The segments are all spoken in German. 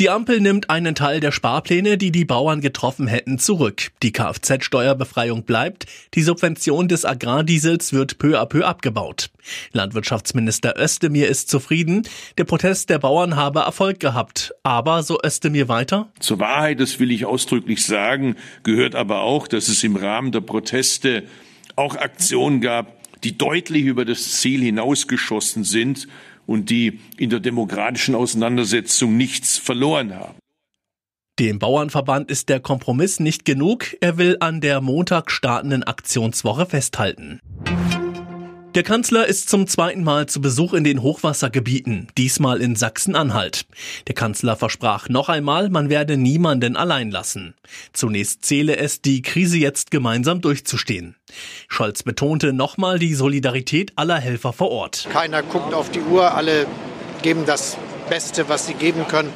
Die Ampel nimmt einen Teil der Sparpläne, die die Bauern getroffen hätten, zurück. Die Kfz-Steuerbefreiung bleibt. Die Subvention des Agrardiesels wird peu à peu abgebaut. Landwirtschaftsminister Özdemir ist zufrieden. Der Protest der Bauern habe Erfolg gehabt. Aber, so Özdemir weiter? Zur Wahrheit, das will ich ausdrücklich sagen, gehört aber auch, dass es im Rahmen der Proteste auch Aktionen gab, die deutlich über das Ziel hinausgeschossen sind und die in der demokratischen Auseinandersetzung nichts verloren haben. Dem Bauernverband ist der Kompromiss nicht genug. Er will an der Montag startenden Aktionswoche festhalten. Der Kanzler ist zum zweiten Mal zu Besuch in den Hochwassergebieten, diesmal in Sachsen-Anhalt. Der Kanzler versprach noch einmal, man werde niemanden allein lassen. Zunächst zähle es, die Krise jetzt gemeinsam durchzustehen. Scholz betonte nochmal die Solidarität aller Helfer vor Ort. Keiner guckt auf die Uhr, alle geben das Beste, was sie geben können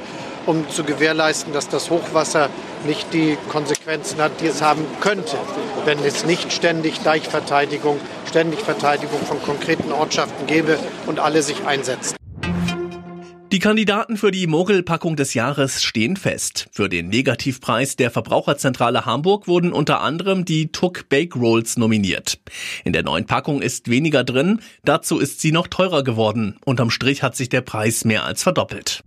um zu gewährleisten, dass das Hochwasser nicht die Konsequenzen hat, die es haben könnte, wenn es nicht ständig Deichverteidigung, ständig Verteidigung von konkreten Ortschaften gäbe und alle sich einsetzen. Die Kandidaten für die Mogelpackung des Jahres stehen fest. Für den Negativpreis der Verbraucherzentrale Hamburg wurden unter anderem die Tuck Bake Rolls nominiert. In der neuen Packung ist weniger drin, dazu ist sie noch teurer geworden. Unterm Strich hat sich der Preis mehr als verdoppelt.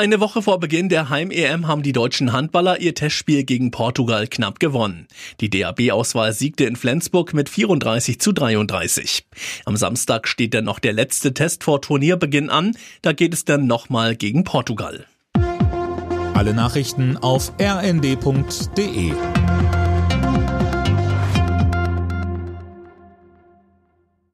Eine Woche vor Beginn der Heim-EM haben die deutschen Handballer ihr Testspiel gegen Portugal knapp gewonnen. Die DAB-Auswahl siegte in Flensburg mit 34 zu 33. Am Samstag steht dann noch der letzte Test vor Turnierbeginn an. Da geht es dann nochmal gegen Portugal. Alle Nachrichten auf rnd.de